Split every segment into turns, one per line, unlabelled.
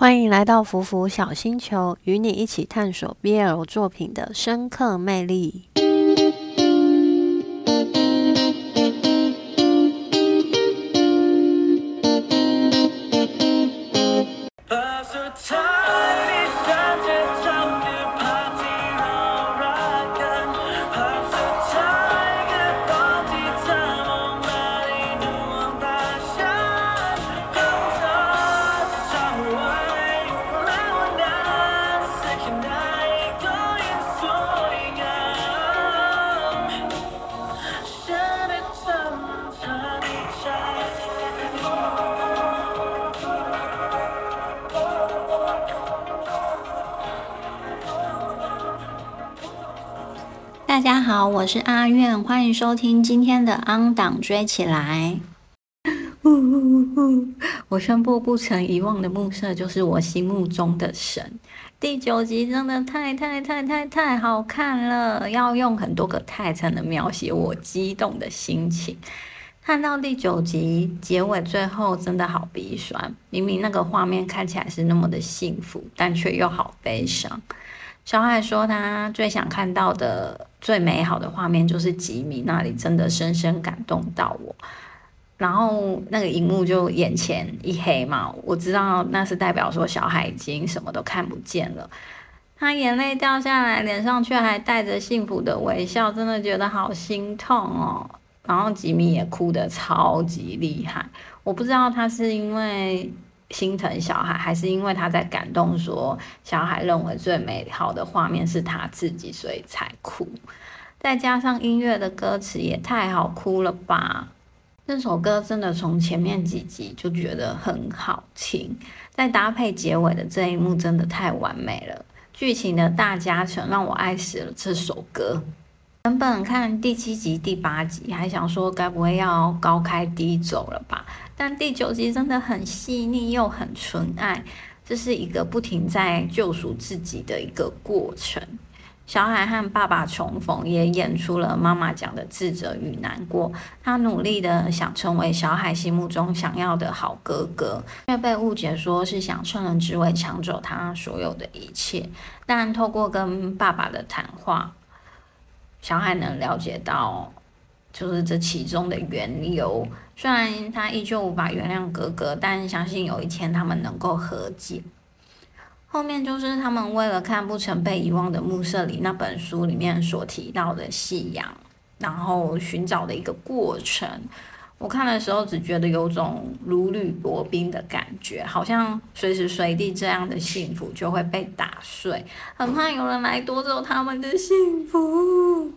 欢迎来到福福小星球，与你一起探索 BL 作品的深刻魅力。大家好，我是阿苑，欢迎收听今天的《安档追起来》。我宣布，不曾遗忘的暮色就是我心目中的神。第九集真的太太太太太好看了，要用很多个太才能描写我激动的心情。看到第九集结尾，最后真的好鼻酸。明明那个画面看起来是那么的幸福，但却又好悲伤。小海说，他最想看到的最美好的画面就是吉米那里，真的深深感动到我。然后那个荧幕就眼前一黑嘛，我知道那是代表说小海已经什么都看不见了。他眼泪掉下来，脸上却还带着幸福的微笑，真的觉得好心痛哦。然后吉米也哭得超级厉害，我不知道他是因为。心疼小孩，还是因为他在感动，说小孩认为最美好的画面是他自己，所以才哭。再加上音乐的歌词也太好哭了吧！这首歌真的从前面几集就觉得很好听，再搭配结尾的这一幕，真的太完美了。剧情的大加成让我爱死了这首歌。原本看第七集、第八集，还想说该不会要高开低走了吧？但第九集真的很细腻又很纯爱，这是一个不停在救赎自己的一个过程。小海和爸爸重逢，也演出了妈妈讲的自责与难过。他努力的想成为小海心目中想要的好哥哥，却被误解说是想趁人之危抢走他所有的一切。但透过跟爸爸的谈话，小海能了解到，就是这其中的缘由。虽然他依旧无法原谅哥哥，但相信有一天他们能够和解。后面就是他们为了看《不曾被遗忘的暮色》里那本书里面所提到的夕阳，然后寻找的一个过程。我看的时候只觉得有种如履薄冰的感觉，好像随时随地这样的幸福就会被打碎，很怕有人来夺走他们的幸福。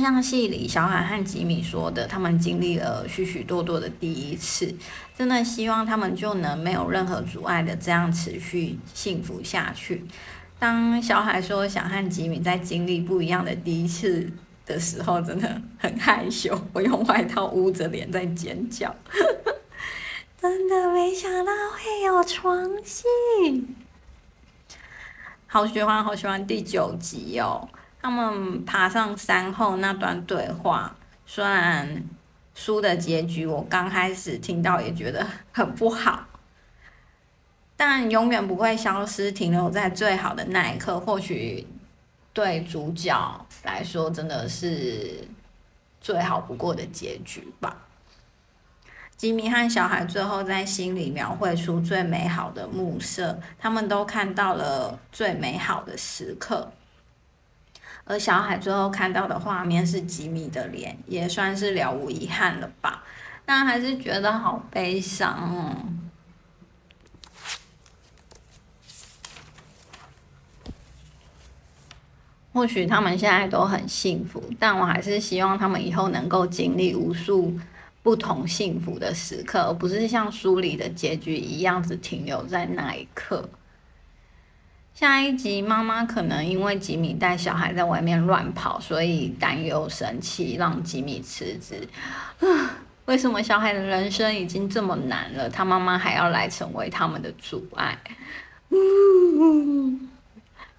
像戏里小海和吉米说的，他们经历了许许多多的第一次，真的希望他们就能没有任何阻碍的这样持续幸福下去。当小海说想和吉米在经历不一样的第一次的时候，真的很害羞，我用外套捂着脸在尖叫。真的没想到会有床戏，好喜欢好喜欢第九集哦。他们爬上山后那段对话，虽然书的结局我刚开始听到也觉得很不好，但永远不会消失，停留在最好的那一刻。或许对主角来说，真的是最好不过的结局吧。吉米和小孩最后在心里描绘出最美好的暮色，他们都看到了最美好的时刻。而小海最后看到的画面是吉米的脸，也算是了无遗憾了吧？但还是觉得好悲伤哦。或许他们现在都很幸福，但我还是希望他们以后能够经历无数不同幸福的时刻，而不是像书里的结局一样，只停留在那一刻。下一集，妈妈可能因为吉米带小孩在外面乱跑，所以担忧生气，让吉米辞职。为什么小孩的人生已经这么难了，他妈妈还要来成为他们的阻碍？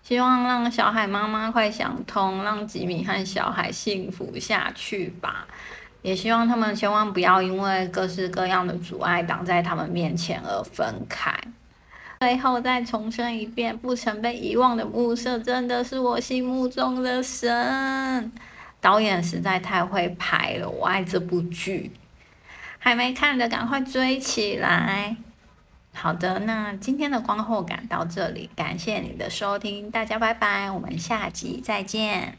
希望让小孩妈妈快想通，让吉米和小孩幸福下去吧。也希望他们千万不要因为各式各样的阻碍挡在他们面前而分开。最后再重申一遍，不曾被遗忘的暮色真的是我心目中的神。导演实在太会拍了，我爱这部剧。还没看的赶快追起来。好的，那今天的观后感到这里，感谢你的收听，大家拜拜，我们下集再见。